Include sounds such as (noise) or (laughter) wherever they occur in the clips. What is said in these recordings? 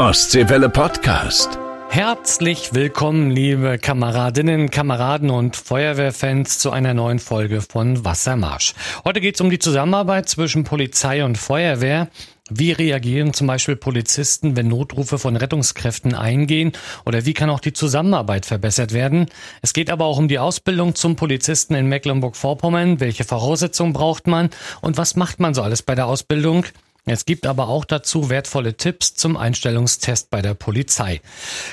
Ostseewelle Podcast. Herzlich willkommen, liebe Kameradinnen, Kameraden und Feuerwehrfans zu einer neuen Folge von Wassermarsch. Heute geht es um die Zusammenarbeit zwischen Polizei und Feuerwehr. Wie reagieren zum Beispiel Polizisten, wenn Notrufe von Rettungskräften eingehen? Oder wie kann auch die Zusammenarbeit verbessert werden? Es geht aber auch um die Ausbildung zum Polizisten in Mecklenburg-Vorpommern. Welche Voraussetzungen braucht man? Und was macht man so alles bei der Ausbildung? Es gibt aber auch dazu wertvolle Tipps zum Einstellungstest bei der Polizei.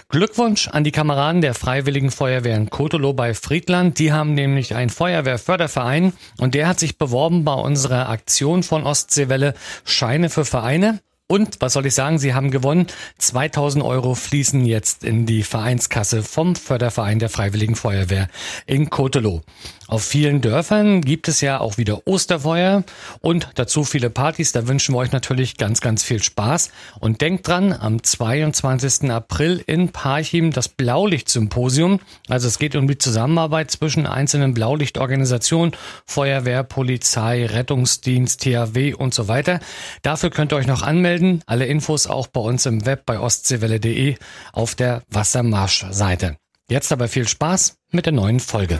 Glückwunsch an die Kameraden der Freiwilligen Feuerwehr in Kotolo bei Friedland. Die haben nämlich einen Feuerwehrförderverein und der hat sich beworben bei unserer Aktion von Ostseewelle Scheine für Vereine. Und was soll ich sagen, sie haben gewonnen. 2000 Euro fließen jetzt in die Vereinskasse vom Förderverein der Freiwilligen Feuerwehr in Kotelo. Auf vielen Dörfern gibt es ja auch wieder Osterfeuer und dazu viele Partys. Da wünschen wir euch natürlich ganz, ganz viel Spaß. Und denkt dran, am 22. April in Parchim das Blaulichtsymposium. Also es geht um die Zusammenarbeit zwischen einzelnen Blaulichtorganisationen, Feuerwehr, Polizei, Rettungsdienst, THW und so weiter. Dafür könnt ihr euch noch anmelden. Alle Infos auch bei uns im Web bei ostseewelle.de auf der Wassermarsch-Seite. Jetzt aber viel Spaß mit der neuen Folge.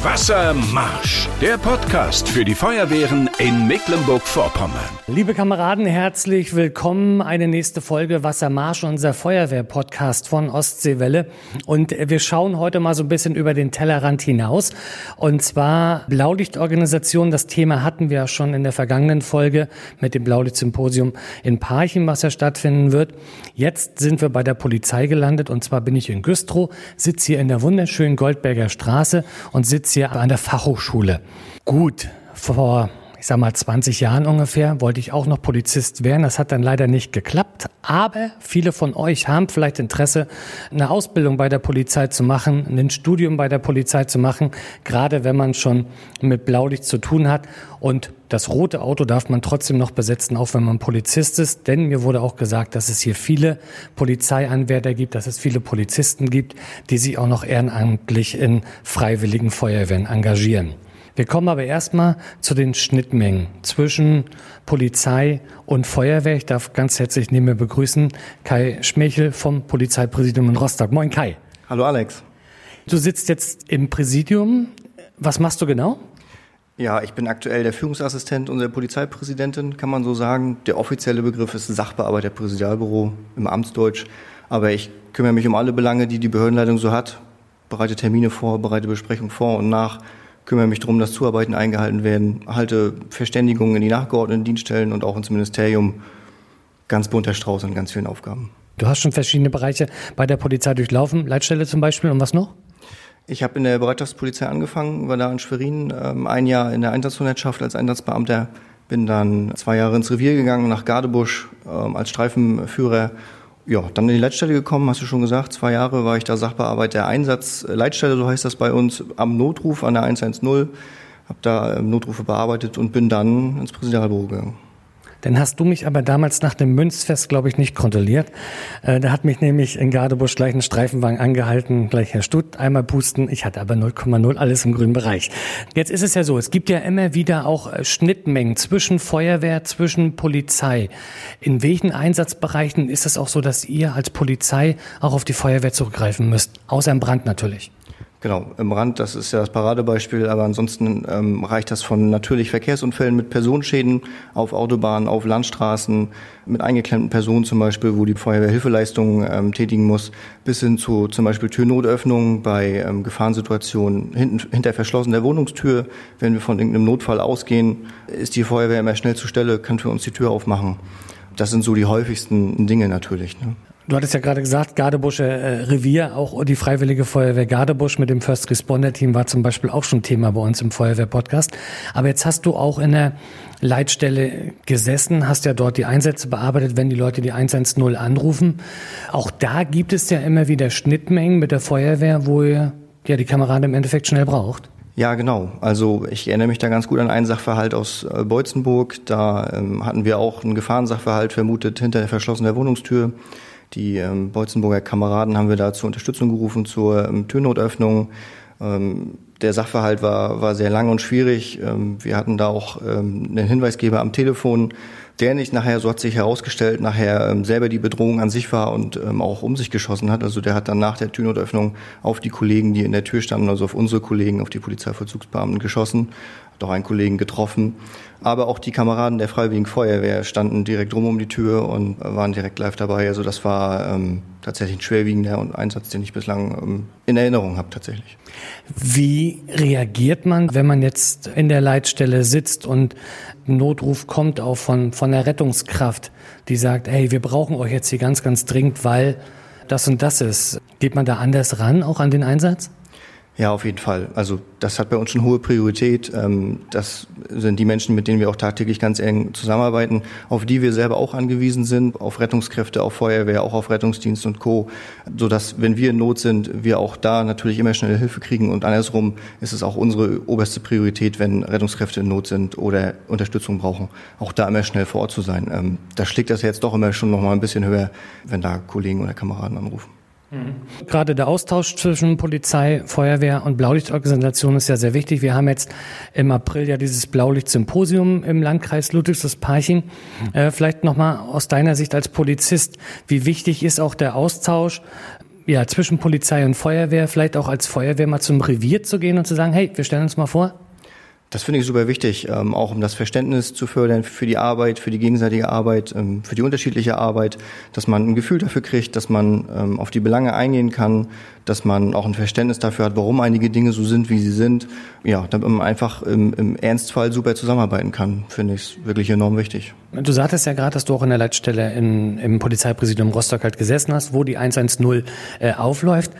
Wassermarsch, der Podcast für die Feuerwehren in Mecklenburg-Vorpommern. Liebe Kameraden, herzlich willkommen. Eine nächste Folge Wassermarsch, unser Feuerwehr-Podcast von Ostseewelle. Und wir schauen heute mal so ein bisschen über den Tellerrand hinaus. Und zwar Blaulichtorganisation. Das Thema hatten wir ja schon in der vergangenen Folge mit dem Blaulichtsymposium in Parchim, was ja stattfinden wird. Jetzt sind wir bei der Polizei gelandet. Und zwar bin ich in Güstrow, sitze hier in der wunderschönen Goldberger Straße und sitze sitze hier an der Fachhochschule. Gut, vor ich sag mal 20 Jahren ungefähr, wollte ich auch noch Polizist werden. Das hat dann leider nicht geklappt. Aber viele von euch haben vielleicht Interesse, eine Ausbildung bei der Polizei zu machen, ein Studium bei der Polizei zu machen, gerade wenn man schon mit Blaulicht zu tun hat. Und das rote Auto darf man trotzdem noch besetzen, auch wenn man Polizist ist. Denn mir wurde auch gesagt, dass es hier viele Polizeianwärter gibt, dass es viele Polizisten gibt, die sich auch noch ehrenamtlich in freiwilligen Feuerwehren engagieren. Wir kommen aber erstmal zu den Schnittmengen zwischen Polizei und Feuerwehr. Ich darf ganz herzlich neben mir begrüßen Kai Schmechel vom Polizeipräsidium in Rostock. Moin Kai. Hallo Alex. Du sitzt jetzt im Präsidium. Was machst du genau? Ja, ich bin aktuell der Führungsassistent unserer Polizeipräsidentin, kann man so sagen. Der offizielle Begriff ist Sachbearbeiter Präsidialbüro im Amtsdeutsch. Aber ich kümmere mich um alle Belange, die die Behördenleitung so hat. Bereite Termine vor, bereite Besprechungen vor und nach kümmere mich darum, dass Zuarbeiten eingehalten werden, halte Verständigungen in die nachgeordneten Dienststellen und auch ins Ministerium. Ganz bunter Strauß an ganz vielen Aufgaben. Du hast schon verschiedene Bereiche bei der Polizei durchlaufen, Leitstelle zum Beispiel und was noch? Ich habe in der Bereitschaftspolizei angefangen, war da in Schwerin, ähm, ein Jahr in der Einsatzhundertschaft als Einsatzbeamter, bin dann zwei Jahre ins Revier gegangen, nach Gardebusch ähm, als Streifenführer ja, dann in die Leitstelle gekommen, hast du schon gesagt. Zwei Jahre war ich da Sachbearbeiter Einsatz, Leitstelle, so heißt das bei uns, am Notruf an der 110. Habe da ähm, Notrufe bearbeitet und bin dann ins Präsidialbüro gegangen. Dann hast du mich aber damals nach dem Münzfest, glaube ich, nicht kontrolliert. Äh, da hat mich nämlich in Gardebusch gleich ein Streifenwagen angehalten, gleich Herr Stutt, einmal pusten. Ich hatte aber 0,0 alles im grünen Bereich. Jetzt ist es ja so, es gibt ja immer wieder auch äh, Schnittmengen zwischen Feuerwehr, zwischen Polizei. In welchen Einsatzbereichen ist es auch so, dass ihr als Polizei auch auf die Feuerwehr zurückgreifen müsst? Außer im Brand natürlich. Genau, im Rand, das ist ja das Paradebeispiel, aber ansonsten ähm, reicht das von natürlich Verkehrsunfällen mit Personenschäden auf Autobahnen, auf Landstraßen, mit eingeklemmten Personen zum Beispiel, wo die Feuerwehr Hilfeleistungen ähm, tätigen muss, bis hin zu zum Beispiel Türnotöffnungen bei ähm, Gefahrensituationen hinten, hinter verschlossener Wohnungstür. Wenn wir von irgendeinem Notfall ausgehen, ist die Feuerwehr immer schnell zur Stelle, kann für uns die Tür aufmachen. Das sind so die häufigsten Dinge natürlich. Ne? Du hattest ja gerade gesagt, Gardebusche äh, Revier, auch die Freiwillige Feuerwehr Gardebusch mit dem First Responder Team war zum Beispiel auch schon Thema bei uns im Feuerwehr-Podcast. Aber jetzt hast du auch in der Leitstelle gesessen, hast ja dort die Einsätze bearbeitet, wenn die Leute die 110 anrufen. Auch da gibt es ja immer wieder Schnittmengen mit der Feuerwehr, wo ihr ja die Kameraden im Endeffekt schnell braucht. Ja, genau. Also ich erinnere mich da ganz gut an einen Sachverhalt aus äh, Beutzenburg. Da ähm, hatten wir auch einen Gefahrensachverhalt vermutet hinter der verschlossenen Wohnungstür. Die ähm, Beutzenburger Kameraden haben wir da zur Unterstützung gerufen, zur ähm, Türnotöffnung. Ähm, der Sachverhalt war, war sehr lang und schwierig. Ähm, wir hatten da auch ähm, einen Hinweisgeber am Telefon, der nicht nachher, so hat sich herausgestellt, nachher ähm, selber die Bedrohung an sich war und ähm, auch um sich geschossen hat. Also der hat dann nach der Türnotöffnung auf die Kollegen, die in der Tür standen, also auf unsere Kollegen, auf die Polizeivollzugsbeamten geschossen, hat auch einen Kollegen getroffen. Aber auch die Kameraden der Freiwilligen Feuerwehr standen direkt rum um die Tür und waren direkt live dabei. Also das war ähm, tatsächlich ein schwerwiegender Einsatz, den ich bislang ähm, in Erinnerung habe tatsächlich. Wie reagiert man, wenn man jetzt in der Leitstelle sitzt und ein Notruf kommt auch von, von der Rettungskraft, die sagt, hey, wir brauchen euch jetzt hier ganz, ganz dringend, weil das und das ist. Geht man da anders ran, auch an den Einsatz? Ja, auf jeden Fall. Also das hat bei uns schon hohe Priorität. Ähm, das sind die Menschen, mit denen wir auch tagtäglich ganz eng zusammenarbeiten, auf die wir selber auch angewiesen sind, auf Rettungskräfte, auf Feuerwehr, auch auf Rettungsdienst und Co. Sodass, wenn wir in Not sind, wir auch da natürlich immer schnell Hilfe kriegen und andersrum ist es auch unsere oberste Priorität, wenn Rettungskräfte in Not sind oder Unterstützung brauchen, auch da immer schnell vor Ort zu sein. Ähm, da schlägt das jetzt doch immer schon noch mal ein bisschen höher, wenn da Kollegen oder Kameraden anrufen. Gerade der Austausch zwischen Polizei, Feuerwehr und Blaulichtorganisation ist ja sehr wichtig. Wir haben jetzt im April ja dieses Blaulichtsymposium im Landkreis Ludwigsparching. Äh, vielleicht nochmal aus deiner Sicht als Polizist, wie wichtig ist auch der Austausch ja, zwischen Polizei und Feuerwehr, vielleicht auch als Feuerwehr mal zum Revier zu gehen und zu sagen, hey, wir stellen uns mal vor, das finde ich super wichtig, ähm, auch um das Verständnis zu fördern für die Arbeit, für die gegenseitige Arbeit, ähm, für die unterschiedliche Arbeit, dass man ein Gefühl dafür kriegt, dass man ähm, auf die Belange eingehen kann, dass man auch ein Verständnis dafür hat, warum einige Dinge so sind, wie sie sind. Ja, damit man einfach im, im Ernstfall super zusammenarbeiten kann, finde ich wirklich enorm wichtig. Du sagtest ja gerade, dass du auch in der Leitstelle in, im Polizeipräsidium Rostock halt gesessen hast, wo die 110 äh, aufläuft.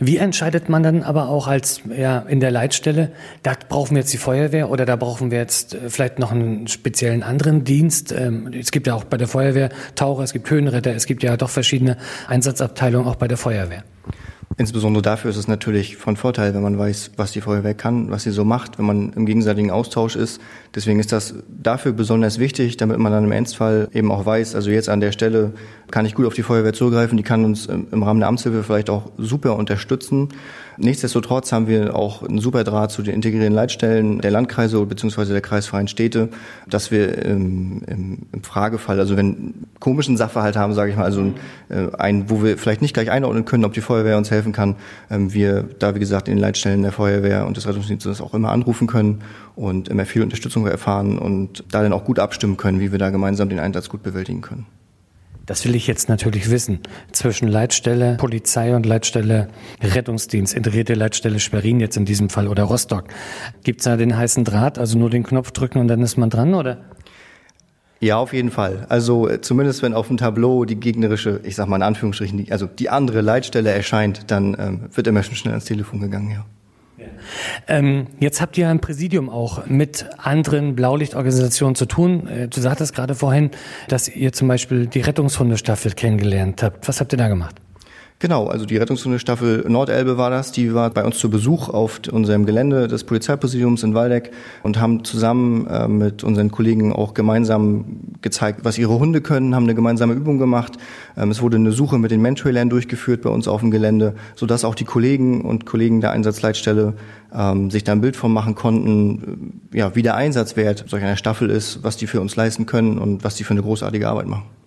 Wie entscheidet man dann aber auch als ja, in der Leitstelle, da brauchen wir jetzt die Feuerwehr oder da brauchen wir jetzt äh, vielleicht noch einen speziellen anderen Dienst? Ähm, es gibt ja auch bei der Feuerwehr Taucher, es gibt Höhenretter, es gibt ja doch verschiedene Einsatzabteilungen auch bei der Feuerwehr. Insbesondere dafür ist es natürlich von Vorteil, wenn man weiß, was die Feuerwehr kann, was sie so macht, wenn man im gegenseitigen Austausch ist. Deswegen ist das dafür besonders wichtig, damit man dann im Ernstfall eben auch weiß, also jetzt an der Stelle kann ich gut auf die Feuerwehr zugreifen, die kann uns im Rahmen der Amtshilfe vielleicht auch super unterstützen. Nichtsdestotrotz haben wir auch einen super Draht zu den integrierten Leitstellen der Landkreise bzw. der kreisfreien Städte, dass wir im, im, im Fragefall, also wenn komischen Sachverhalt haben, sage ich mal, also ein, ein, wo wir vielleicht nicht gleich einordnen können, ob die Feuerwehr uns helfen kann, ähm, wir da wie gesagt in den Leitstellen der Feuerwehr und des Rettungsdienstes auch immer anrufen können und immer viel Unterstützung erfahren und da dann auch gut abstimmen können, wie wir da gemeinsam den Einsatz gut bewältigen können. Das will ich jetzt natürlich wissen. Zwischen Leitstelle Polizei und Leitstelle Rettungsdienst, integrierte Leitstelle Schwerin jetzt in diesem Fall oder Rostock. Gibt's da den heißen Draht, also nur den Knopf drücken und dann ist man dran, oder? Ja, auf jeden Fall. Also äh, zumindest wenn auf dem Tableau die gegnerische, ich sag mal in Anführungsstrichen, die, also die andere Leitstelle erscheint, dann ähm, wird immer schon schnell ans Telefon gegangen, ja. Ähm, jetzt habt ihr ein Präsidium auch mit anderen Blaulichtorganisationen zu tun. Äh, du sagtest gerade vorhin, dass ihr zum Beispiel die Rettungshundestaffel kennengelernt habt. Was habt ihr da gemacht? Genau, also die Rettungshundestaffel Nordelbe war das, die war bei uns zu Besuch auf unserem Gelände des Polizeipräsidiums in Waldeck und haben zusammen äh, mit unseren Kollegen auch gemeinsam gezeigt, was ihre Hunde können, haben eine gemeinsame Übung gemacht. Ähm, es wurde eine Suche mit den Mentrailern durchgeführt bei uns auf dem Gelände, sodass auch die Kollegen und Kollegen der Einsatzleitstelle ähm, sich da ein Bild von machen konnten, ja, wie der Einsatzwert solch einer Staffel ist, was die für uns leisten können und was die für eine großartige Arbeit machen.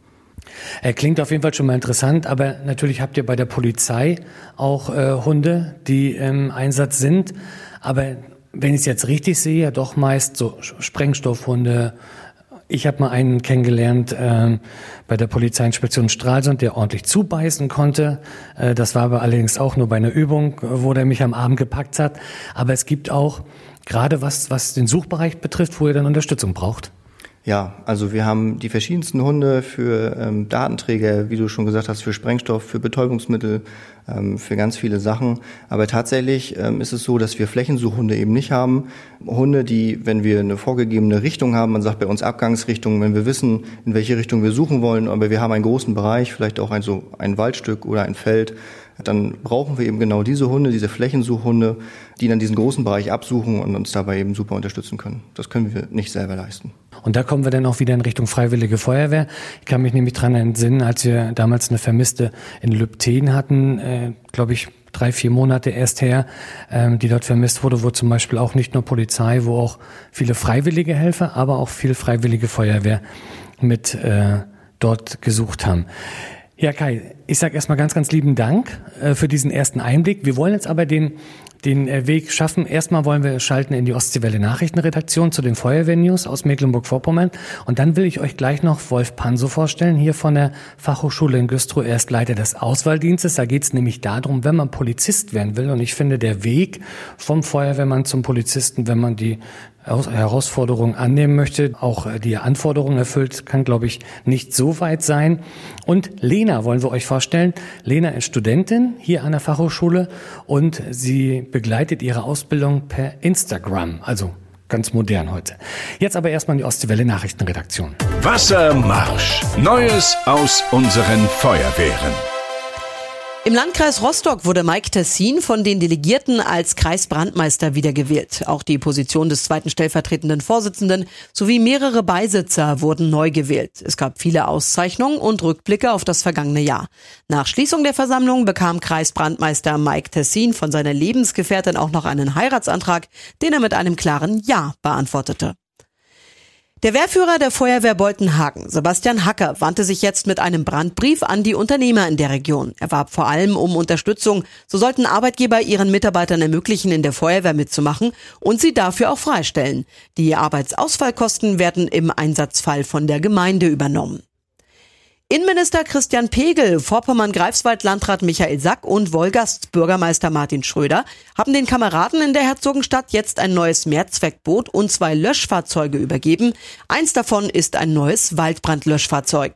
Er klingt auf jeden Fall schon mal interessant, aber natürlich habt ihr bei der Polizei auch äh, Hunde, die im Einsatz sind. Aber wenn ich es jetzt richtig sehe, doch meist so Sprengstoffhunde. Ich habe mal einen kennengelernt äh, bei der Polizeiinspektion Stralsund, der ordentlich zubeißen konnte. Äh, das war aber allerdings auch nur bei einer Übung, wo der mich am Arm gepackt hat. Aber es gibt auch, gerade was, was den Suchbereich betrifft, wo ihr dann Unterstützung braucht. Ja, also wir haben die verschiedensten Hunde für ähm, Datenträger, wie du schon gesagt hast, für Sprengstoff, für Betäubungsmittel, ähm, für ganz viele Sachen. Aber tatsächlich ähm, ist es so, dass wir Flächensuchhunde eben nicht haben. Hunde, die, wenn wir eine vorgegebene Richtung haben, man sagt bei uns Abgangsrichtung, wenn wir wissen, in welche Richtung wir suchen wollen, aber wir haben einen großen Bereich, vielleicht auch ein, so ein Waldstück oder ein Feld, dann brauchen wir eben genau diese Hunde, diese Flächensuchhunde, die dann diesen großen Bereich absuchen und uns dabei eben super unterstützen können. Das können wir nicht selber leisten. Und da kommen wir dann auch wieder in Richtung Freiwillige Feuerwehr. Ich kann mich nämlich dran entsinnen, als wir damals eine Vermisste in Lübten hatten, äh, glaube ich, drei, vier Monate erst her, ähm, die dort vermisst wurde, wo zum Beispiel auch nicht nur Polizei, wo auch viele freiwillige Helfer, aber auch viel freiwillige Feuerwehr mit äh, dort gesucht haben. Ja, Kai, ich sage erstmal ganz, ganz lieben Dank äh, für diesen ersten Einblick. Wir wollen jetzt aber den den äh, Weg schaffen. Erstmal wollen wir schalten in die Ostseewelle Nachrichtenredaktion zu den Feuerwehrnews aus Mecklenburg-Vorpommern. Und dann will ich euch gleich noch Wolf Panso vorstellen, hier von der Fachhochschule in Güstrow. Er ist Leiter des Auswahldienstes. Da geht es nämlich darum, wenn man Polizist werden will. Und ich finde, der Weg vom Feuerwehrmann zum Polizisten, wenn man die Herausforderungen annehmen möchte, auch äh, die Anforderungen erfüllt, kann, glaube ich, nicht so weit sein. Und Lena wollen wir euch vorstellen. Lena ist Studentin hier an der Fachhochschule und sie begleitet ihre Ausbildung per Instagram, also ganz modern heute. Jetzt aber erstmal die Ostwelle Nachrichtenredaktion. Wassermarsch. Neues aus unseren Feuerwehren. Im Landkreis Rostock wurde Mike Tessin von den Delegierten als Kreisbrandmeister wiedergewählt. Auch die Position des zweiten stellvertretenden Vorsitzenden sowie mehrere Beisitzer wurden neu gewählt. Es gab viele Auszeichnungen und Rückblicke auf das vergangene Jahr. Nach Schließung der Versammlung bekam Kreisbrandmeister Mike Tessin von seiner Lebensgefährtin auch noch einen Heiratsantrag, den er mit einem klaren Ja beantwortete. Der Wehrführer der Feuerwehr Boltenhagen, Sebastian Hacker, wandte sich jetzt mit einem Brandbrief an die Unternehmer in der Region. Er warb vor allem um Unterstützung. So sollten Arbeitgeber ihren Mitarbeitern ermöglichen, in der Feuerwehr mitzumachen und sie dafür auch freistellen. Die Arbeitsausfallkosten werden im Einsatzfall von der Gemeinde übernommen. Innenminister Christian Pegel, Vorpommern-Greifswald-Landrat Michael Sack und Wolgasts Bürgermeister Martin Schröder haben den Kameraden in der Herzogenstadt jetzt ein neues Mehrzweckboot und zwei Löschfahrzeuge übergeben. Eins davon ist ein neues Waldbrandlöschfahrzeug.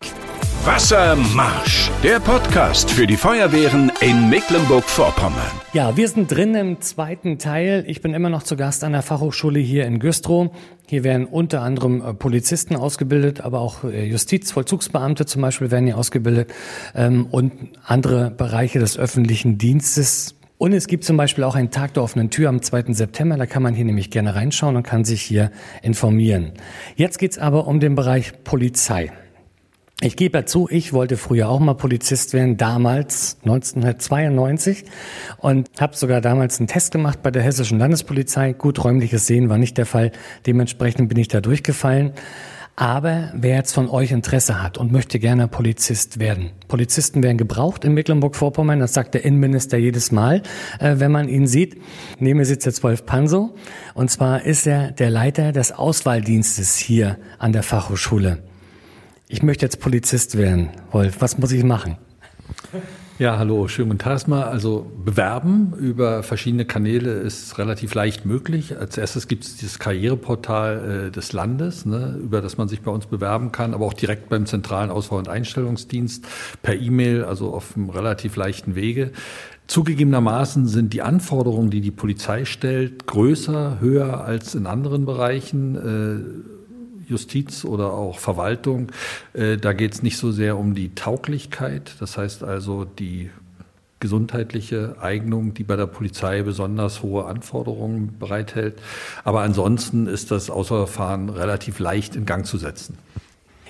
Wassermarsch, der Podcast für die Feuerwehren in Mecklenburg-Vorpommern. Ja, wir sind drin im zweiten Teil. Ich bin immer noch zu Gast an der Fachhochschule hier in Güstrow. Hier werden unter anderem äh, Polizisten ausgebildet, aber auch äh, Justizvollzugsbeamte zum Beispiel werden hier ausgebildet ähm, und andere Bereiche des öffentlichen Dienstes. Und es gibt zum Beispiel auch einen Tag der offenen Tür am 2. September. Da kann man hier nämlich gerne reinschauen und kann sich hier informieren. Jetzt geht's aber um den Bereich Polizei. Ich gebe dazu, ich wollte früher auch mal Polizist werden, damals 1992 und habe sogar damals einen Test gemacht bei der Hessischen Landespolizei. Gut, räumliches Sehen war nicht der Fall, dementsprechend bin ich da durchgefallen. Aber wer jetzt von euch Interesse hat und möchte gerne Polizist werden, Polizisten werden gebraucht in Mecklenburg-Vorpommern, das sagt der Innenminister jedes Mal, äh, wenn man ihn sieht. Neben mir sitzt jetzt Wolf Panso und zwar ist er der Leiter des Auswahldienstes hier an der Fachhochschule ich möchte jetzt Polizist werden. Wolf, was muss ich machen? Ja, hallo, schönen guten Tag erstmal. Also bewerben über verschiedene Kanäle ist relativ leicht möglich. Als erstes gibt es dieses Karriereportal äh, des Landes, ne, über das man sich bei uns bewerben kann, aber auch direkt beim zentralen Auswahl- und Einstellungsdienst per E-Mail, also auf einem relativ leichten Wege. Zugegebenermaßen sind die Anforderungen, die die Polizei stellt, größer, höher als in anderen Bereichen. Äh, Justiz oder auch Verwaltung. Äh, da geht es nicht so sehr um die Tauglichkeit, das heißt also die gesundheitliche Eignung, die bei der Polizei besonders hohe Anforderungen bereithält. Aber ansonsten ist das Auswahlverfahren relativ leicht in Gang zu setzen.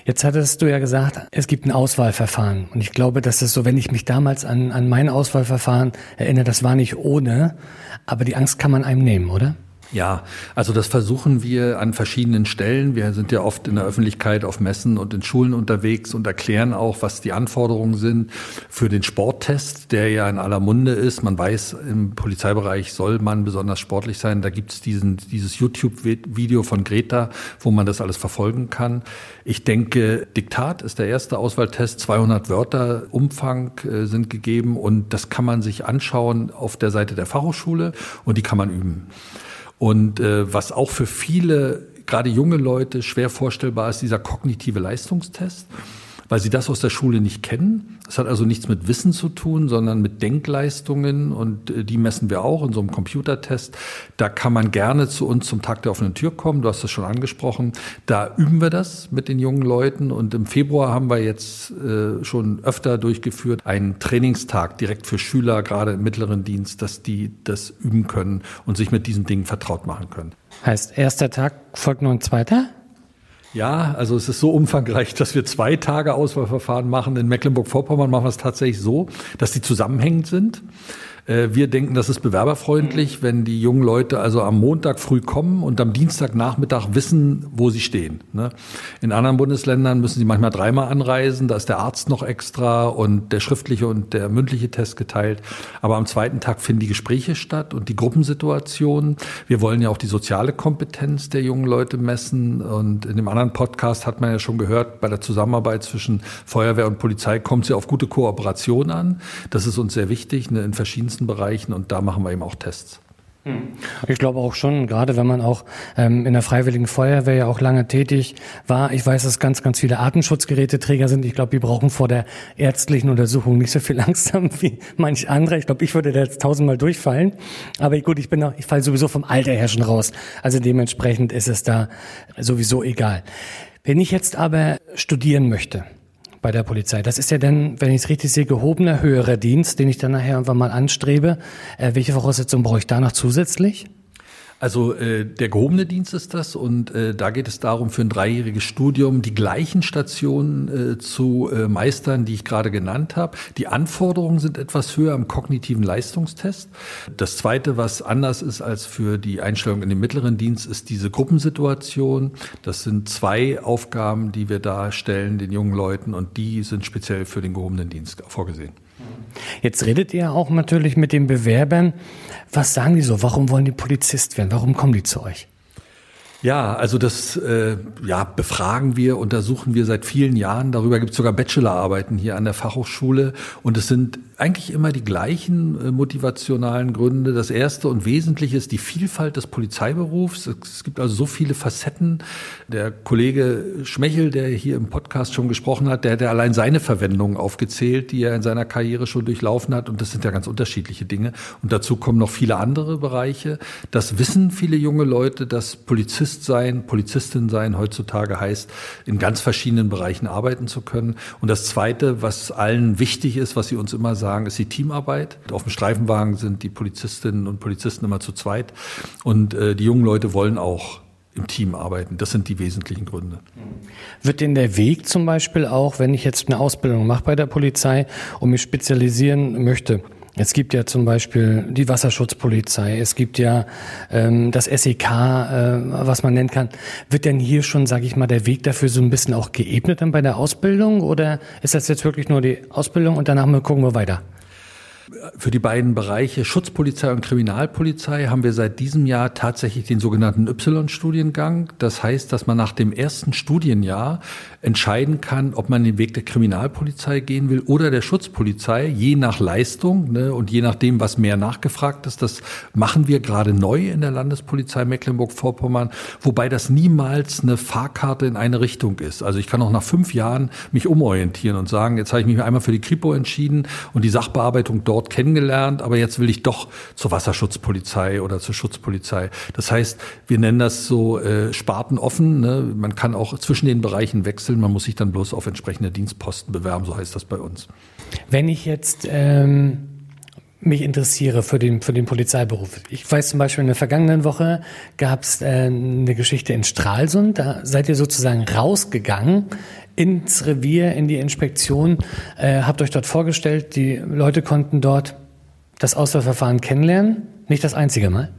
Jetzt hattest du ja gesagt, es gibt ein Auswahlverfahren. Und ich glaube, dass es so, wenn ich mich damals an, an mein Auswahlverfahren erinnere, das war nicht ohne, aber die Angst kann man einem nehmen, oder? Ja, also das versuchen wir an verschiedenen Stellen. Wir sind ja oft in der Öffentlichkeit auf Messen und in Schulen unterwegs und erklären auch, was die Anforderungen sind für den Sporttest, der ja in aller Munde ist. Man weiß, im Polizeibereich soll man besonders sportlich sein. Da gibt es diesen, dieses YouTube-Video von Greta, wo man das alles verfolgen kann. Ich denke, Diktat ist der erste Auswahltest. 200 Wörter Umfang äh, sind gegeben und das kann man sich anschauen auf der Seite der Fachhochschule und die kann man üben. Und äh, was auch für viele, gerade junge Leute, schwer vorstellbar ist, dieser kognitive Leistungstest weil sie das aus der Schule nicht kennen. Es hat also nichts mit Wissen zu tun, sondern mit Denkleistungen und äh, die messen wir auch in so einem Computertest. Da kann man gerne zu uns zum Tag der offenen Tür kommen. Du hast das schon angesprochen. Da üben wir das mit den jungen Leuten und im Februar haben wir jetzt äh, schon öfter durchgeführt einen Trainingstag direkt für Schüler, gerade im mittleren Dienst, dass die das üben können und sich mit diesen Dingen vertraut machen können. Heißt, erster Tag folgt nur ein zweiter? Ja, also es ist so umfangreich, dass wir zwei Tage Auswahlverfahren machen. In Mecklenburg-Vorpommern machen wir es tatsächlich so, dass die zusammenhängend sind. Äh, wir denken, das ist bewerberfreundlich, wenn die jungen Leute also am Montag früh kommen und am Dienstagnachmittag wissen, wo sie stehen. Ne? In anderen Bundesländern müssen sie manchmal dreimal anreisen, da ist der Arzt noch extra und der schriftliche und der mündliche Test geteilt. Aber am zweiten Tag finden die Gespräche statt und die Gruppensituationen. Wir wollen ja auch die soziale Kompetenz der jungen Leute messen. Und in dem anderen Podcast hat man ja schon gehört, bei der Zusammenarbeit zwischen Feuerwehr und Polizei kommt sie auf gute Kooperation an. Das ist uns sehr wichtig, ne, in verschiedensten verschiedensten Bereichen und da machen wir eben auch Tests. Hm. Ich glaube auch schon, gerade wenn man auch ähm, in der Freiwilligen Feuerwehr ja auch lange tätig war. Ich weiß, dass ganz, ganz viele Artenschutzgeräteträger sind. Ich glaube, die brauchen vor der ärztlichen Untersuchung nicht so viel (laughs) Angst haben wie manch andere. Ich glaube, ich würde da jetzt tausendmal durchfallen. Aber gut, ich bin auch, ich falle sowieso vom Alter her schon raus. Also dementsprechend ist es da sowieso egal. Wenn ich jetzt aber studieren möchte, bei der Polizei. Das ist ja dann, wenn ich es richtig sehe, gehobener höherer Dienst, den ich dann nachher irgendwann mal anstrebe. Äh, welche Voraussetzungen brauche ich da noch zusätzlich? Also äh, der gehobene Dienst ist das und äh, da geht es darum, für ein dreijähriges Studium die gleichen Stationen äh, zu äh, meistern, die ich gerade genannt habe. Die Anforderungen sind etwas höher am kognitiven Leistungstest. Das Zweite, was anders ist als für die Einstellung in den mittleren Dienst, ist diese Gruppensituation. Das sind zwei Aufgaben, die wir da stellen den jungen Leuten und die sind speziell für den gehobenen Dienst vorgesehen. Jetzt redet ihr auch natürlich mit den Bewerbern. Was sagen die so? Warum wollen die Polizist werden? Warum kommen die zu euch? Ja, also das äh, ja, befragen wir, untersuchen wir seit vielen Jahren. Darüber gibt es sogar Bachelorarbeiten hier an der Fachhochschule. Und es sind eigentlich immer die gleichen äh, motivationalen Gründe. Das erste und wesentliche ist die Vielfalt des Polizeiberufs. Es gibt also so viele Facetten. Der Kollege Schmechel, der hier im Podcast schon gesprochen hat, der hat ja allein seine Verwendungen aufgezählt, die er in seiner Karriere schon durchlaufen hat. Und das sind ja ganz unterschiedliche Dinge. Und dazu kommen noch viele andere Bereiche. Das wissen viele junge Leute, dass Polizist sein, Polizistin sein heutzutage heißt, in ganz verschiedenen Bereichen arbeiten zu können. Und das zweite, was allen wichtig ist, was sie uns immer sagen, ist die Teamarbeit. Auf dem Streifenwagen sind die Polizistinnen und Polizisten immer zu zweit. Und äh, die jungen Leute wollen auch im Team arbeiten. Das sind die wesentlichen Gründe. Wird denn der Weg zum Beispiel auch, wenn ich jetzt eine Ausbildung mache bei der Polizei und mich spezialisieren möchte, es gibt ja zum Beispiel die Wasserschutzpolizei, es gibt ja ähm, das SEK, äh, was man nennen kann. Wird denn hier schon, sage ich mal, der Weg dafür so ein bisschen auch geebnet dann bei der Ausbildung oder ist das jetzt wirklich nur die Ausbildung und danach gucken wir weiter? Für die beiden Bereiche Schutzpolizei und Kriminalpolizei haben wir seit diesem Jahr tatsächlich den sogenannten Y-Studiengang. Das heißt, dass man nach dem ersten Studienjahr entscheiden kann, ob man den Weg der Kriminalpolizei gehen will oder der Schutzpolizei, je nach Leistung ne, und je nachdem, was mehr nachgefragt ist. Das machen wir gerade neu in der Landespolizei Mecklenburg-Vorpommern, wobei das niemals eine Fahrkarte in eine Richtung ist. Also ich kann auch nach fünf Jahren mich umorientieren und sagen, jetzt habe ich mich einmal für die Kripo entschieden und die Sachbearbeitung dort dort kennengelernt, aber jetzt will ich doch zur Wasserschutzpolizei oder zur Schutzpolizei. Das heißt, wir nennen das so äh, spartenoffen. Ne? Man kann auch zwischen den Bereichen wechseln, man muss sich dann bloß auf entsprechende Dienstposten bewerben, so heißt das bei uns. Wenn ich jetzt ähm mich interessiere für den, für den Polizeiberuf. Ich weiß zum Beispiel, in der vergangenen Woche gab es äh, eine Geschichte in Stralsund. Da seid ihr sozusagen rausgegangen ins Revier, in die Inspektion, äh, habt euch dort vorgestellt. Die Leute konnten dort das Auswahlverfahren kennenlernen. Nicht das einzige Mal.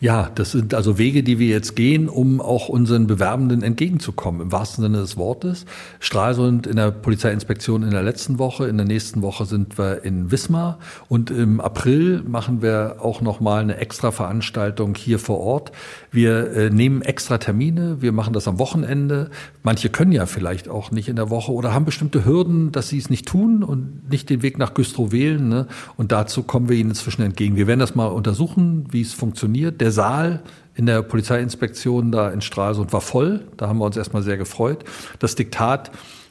Ja, das sind also Wege, die wir jetzt gehen, um auch unseren Bewerbenden entgegenzukommen, im wahrsten Sinne des Wortes. Stralsund in der Polizeiinspektion in der letzten Woche, in der nächsten Woche sind wir in Wismar und im April machen wir auch nochmal eine extra Veranstaltung hier vor Ort. Wir äh, nehmen extra Termine, wir machen das am Wochenende. Manche können ja vielleicht auch nicht in der Woche oder haben bestimmte Hürden, dass sie es nicht tun und nicht den Weg nach Güstrow wählen. Ne? Und dazu kommen wir ihnen inzwischen entgegen. Wir werden das mal untersuchen, wie es funktioniert. Der der Saal in der Polizeiinspektion da in Stralsund war voll. Da haben wir uns erstmal sehr gefreut. Das Diktat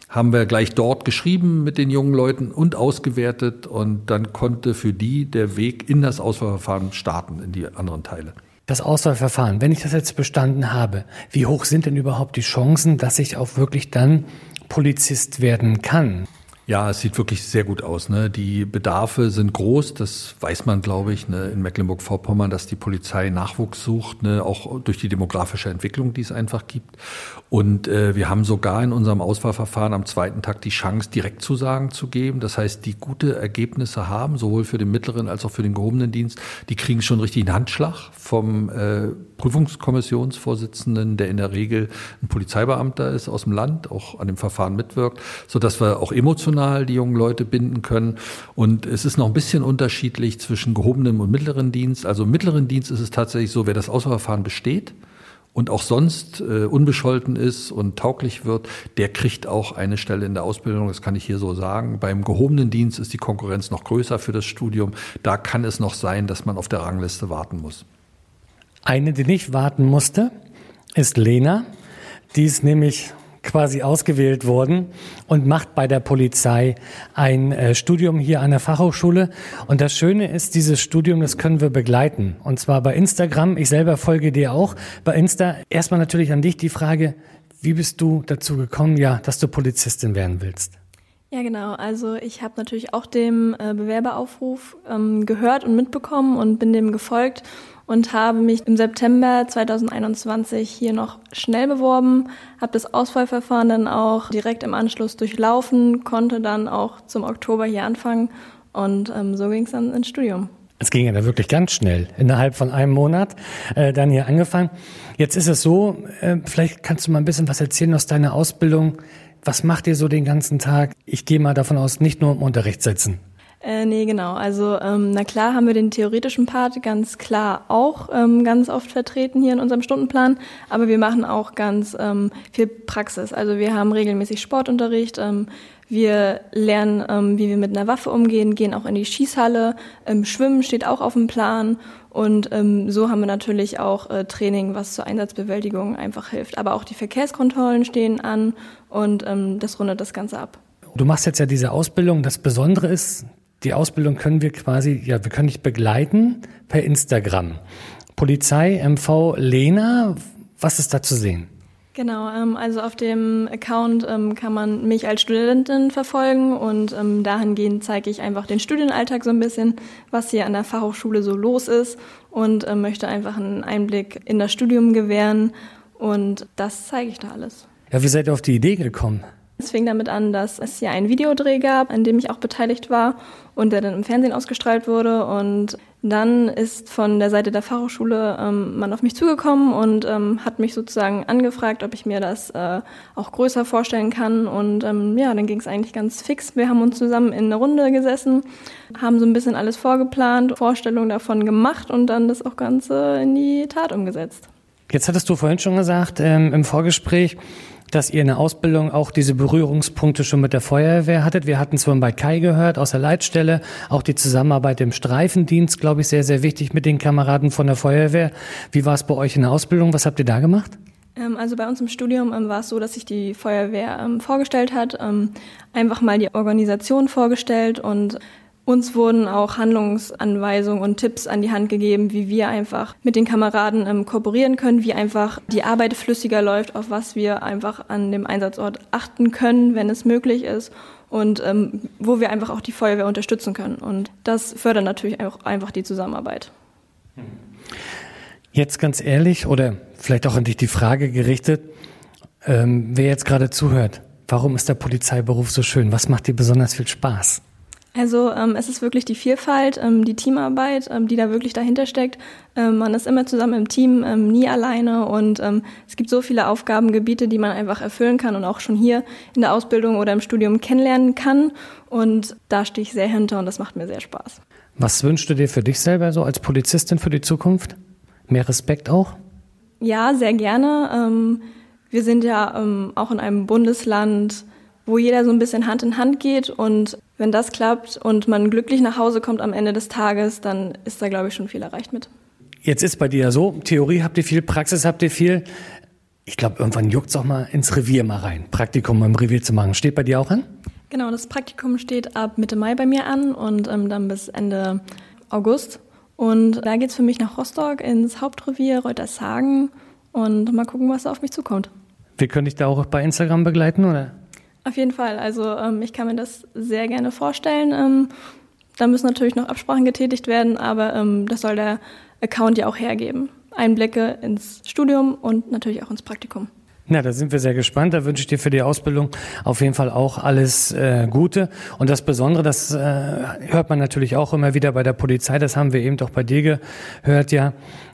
haben wir gleich dort geschrieben mit den jungen Leuten und ausgewertet und dann konnte für die der Weg in das Auswahlverfahren starten, in die anderen Teile. Das Auswahlverfahren, wenn ich das jetzt bestanden habe, wie hoch sind denn überhaupt die Chancen, dass ich auch wirklich dann Polizist werden kann? Ja, es sieht wirklich sehr gut aus. Ne? Die Bedarfe sind groß, das weiß man, glaube ich, ne? in Mecklenburg-Vorpommern, dass die Polizei Nachwuchs sucht, ne? auch durch die demografische Entwicklung, die es einfach gibt. Und äh, wir haben sogar in unserem Auswahlverfahren am zweiten Tag die Chance, Direktzusagen zu geben. Das heißt, die gute Ergebnisse haben, sowohl für den mittleren als auch für den gehobenen Dienst, die kriegen schon richtig einen Handschlag vom äh, Prüfungskommissionsvorsitzenden, der in der Regel ein Polizeibeamter ist aus dem Land, auch an dem Verfahren mitwirkt, so dass wir auch emotional die jungen Leute binden können. Und es ist noch ein bisschen unterschiedlich zwischen gehobenem und mittleren Dienst. Also im mittleren Dienst ist es tatsächlich so, wer das Auswahlverfahren besteht, und auch sonst äh, unbescholten ist und tauglich wird, der kriegt auch eine Stelle in der Ausbildung. Das kann ich hier so sagen. Beim gehobenen Dienst ist die Konkurrenz noch größer für das Studium. Da kann es noch sein, dass man auf der Rangliste warten muss. Eine, die nicht warten musste, ist Lena. Die ist nämlich quasi ausgewählt worden und macht bei der Polizei ein äh, Studium hier an der Fachhochschule. Und das Schöne ist, dieses Studium, das können wir begleiten. Und zwar bei Instagram. Ich selber folge dir auch bei Insta. Erstmal natürlich an dich die Frage, wie bist du dazu gekommen, ja, dass du Polizistin werden willst? Ja, genau. Also ich habe natürlich auch dem äh, Bewerberaufruf ähm, gehört und mitbekommen und bin dem gefolgt und habe mich im September 2021 hier noch schnell beworben, habe das Auswahlverfahren dann auch direkt im Anschluss durchlaufen, konnte dann auch zum Oktober hier anfangen und ähm, so ging es dann ins Studium. Es ging ja da wirklich ganz schnell, innerhalb von einem Monat äh, dann hier angefangen. Jetzt ist es so, äh, vielleicht kannst du mal ein bisschen was erzählen aus deiner Ausbildung. Was macht ihr so den ganzen Tag? Ich gehe mal davon aus, nicht nur im Unterricht sitzen. Äh, nee, genau. Also ähm, na klar haben wir den theoretischen Part ganz klar auch ähm, ganz oft vertreten hier in unserem Stundenplan, aber wir machen auch ganz ähm, viel Praxis. Also wir haben regelmäßig Sportunterricht, ähm, wir lernen, ähm, wie wir mit einer Waffe umgehen, gehen auch in die Schießhalle, ähm, Schwimmen steht auch auf dem Plan und ähm, so haben wir natürlich auch äh, Training, was zur Einsatzbewältigung einfach hilft. Aber auch die Verkehrskontrollen stehen an und ähm, das rundet das Ganze ab. Du machst jetzt ja diese Ausbildung. Das Besondere ist, die Ausbildung können wir quasi, ja, wir können dich begleiten per Instagram. Polizei MV Lena, was ist da zu sehen? Genau, ähm, also auf dem Account ähm, kann man mich als Studentin verfolgen und ähm, dahingehend zeige ich einfach den Studienalltag so ein bisschen, was hier an der Fachhochschule so los ist und möchte einfach einen Einblick in das Studium gewähren und das zeige ich da alles. Ja, wie seid ihr auf die Idee gekommen? Es fing damit an, dass es hier einen Videodreh gab, an dem ich auch beteiligt war und der dann im Fernsehen ausgestrahlt wurde. Und dann ist von der Seite der Fachhochschule ähm, man auf mich zugekommen und ähm, hat mich sozusagen angefragt, ob ich mir das äh, auch größer vorstellen kann. Und ähm, ja, dann ging es eigentlich ganz fix. Wir haben uns zusammen in einer Runde gesessen, haben so ein bisschen alles vorgeplant, Vorstellungen davon gemacht und dann das auch Ganze in die Tat umgesetzt. Jetzt hattest du vorhin schon gesagt ähm, im Vorgespräch, dass ihr in der Ausbildung auch diese Berührungspunkte schon mit der Feuerwehr hattet. Wir hatten es vorhin bei Kai gehört aus der Leitstelle, auch die Zusammenarbeit im Streifendienst, glaube ich, sehr, sehr wichtig mit den Kameraden von der Feuerwehr. Wie war es bei euch in der Ausbildung? Was habt ihr da gemacht? Ähm, also bei uns im Studium ähm, war es so, dass sich die Feuerwehr ähm, vorgestellt hat, einfach mal die Organisation vorgestellt und uns wurden auch Handlungsanweisungen und Tipps an die Hand gegeben, wie wir einfach mit den Kameraden ähm, kooperieren können, wie einfach die Arbeit flüssiger läuft, auf was wir einfach an dem Einsatzort achten können, wenn es möglich ist und ähm, wo wir einfach auch die Feuerwehr unterstützen können. Und das fördert natürlich auch einfach die Zusammenarbeit. Jetzt ganz ehrlich oder vielleicht auch an dich die Frage gerichtet, ähm, wer jetzt gerade zuhört, warum ist der Polizeiberuf so schön? Was macht dir besonders viel Spaß? Also ähm, es ist wirklich die Vielfalt, ähm, die Teamarbeit, ähm, die da wirklich dahinter steckt. Ähm, man ist immer zusammen im Team, ähm, nie alleine und ähm, es gibt so viele Aufgabengebiete, die man einfach erfüllen kann und auch schon hier in der Ausbildung oder im Studium kennenlernen kann. Und da stehe ich sehr hinter und das macht mir sehr Spaß. Was wünschst du dir für dich selber so als Polizistin für die Zukunft? Mehr Respekt auch? Ja, sehr gerne. Wir sind ja auch in einem Bundesland, wo jeder so ein bisschen Hand in Hand geht. Und wenn das klappt und man glücklich nach Hause kommt am Ende des Tages, dann ist da, glaube ich, schon viel erreicht mit. Jetzt ist bei dir ja so, Theorie habt ihr viel, Praxis habt ihr viel. Ich glaube, irgendwann juckt es auch mal ins Revier mal rein, Praktikum im Revier zu machen. Steht bei dir auch an? Genau, das Praktikum steht ab Mitte Mai bei mir an und ähm, dann bis Ende August. Und da geht es für mich nach Rostock ins Hauptrevier Reutershagen und mal gucken, was da auf mich zukommt. Wir können dich da auch bei Instagram begleiten, oder? Auf jeden Fall. Also ähm, ich kann mir das sehr gerne vorstellen. Ähm, da müssen natürlich noch Absprachen getätigt werden, aber ähm, das soll der Account ja auch hergeben. Einblicke ins Studium und natürlich auch ins Praktikum. Na, da sind wir sehr gespannt. Da wünsche ich dir für die Ausbildung auf jeden Fall auch alles äh, Gute. Und das Besondere, das äh, hört man natürlich auch immer wieder bei der Polizei, das haben wir eben doch bei dir gehört, ja,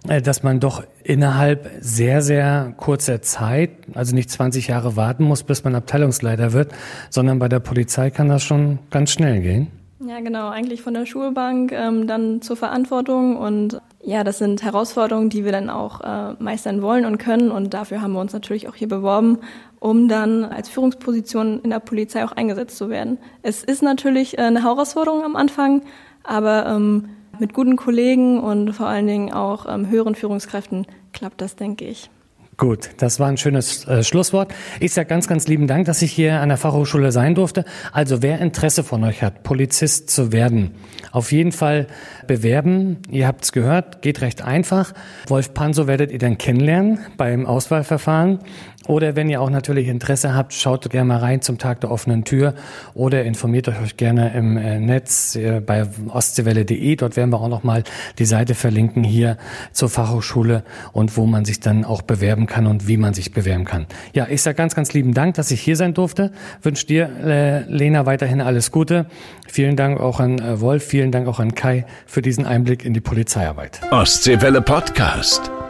äh, dass man doch innerhalb sehr, sehr kurzer Zeit, also nicht 20 Jahre warten muss, bis man Abteilungsleiter wird, sondern bei der Polizei kann das schon ganz schnell gehen. Ja, genau, eigentlich von der Schulbank ähm, dann zur Verantwortung und ja, das sind Herausforderungen, die wir dann auch äh, meistern wollen und können und dafür haben wir uns natürlich auch hier beworben, um dann als Führungsposition in der Polizei auch eingesetzt zu werden. Es ist natürlich äh, eine Herausforderung am Anfang, aber ähm, mit guten Kollegen und vor allen Dingen auch ähm, höheren Führungskräften klappt das, denke ich. Gut, das war ein schönes äh, Schlusswort. Ich sage ganz, ganz lieben Dank, dass ich hier an der Fachhochschule sein durfte. Also wer Interesse von euch hat, Polizist zu werden, auf jeden Fall bewerben. Ihr habt es gehört, geht recht einfach. Wolf Panso werdet ihr dann kennenlernen beim Auswahlverfahren. Oder wenn ihr auch natürlich Interesse habt, schaut gerne mal rein zum Tag der offenen Tür oder informiert euch gerne im äh, Netz äh, bei ostseewelle.de. Dort werden wir auch nochmal die Seite verlinken hier zur Fachhochschule und wo man sich dann auch bewerben kann und wie man sich bewerben kann. Ja, ich sage ganz, ganz lieben Dank, dass ich hier sein durfte. Wünsche dir, äh, Lena, weiterhin alles Gute. Vielen Dank auch an Wolf, vielen Dank auch an Kai für diesen Einblick in die Polizeiarbeit. Ostseewelle Podcast.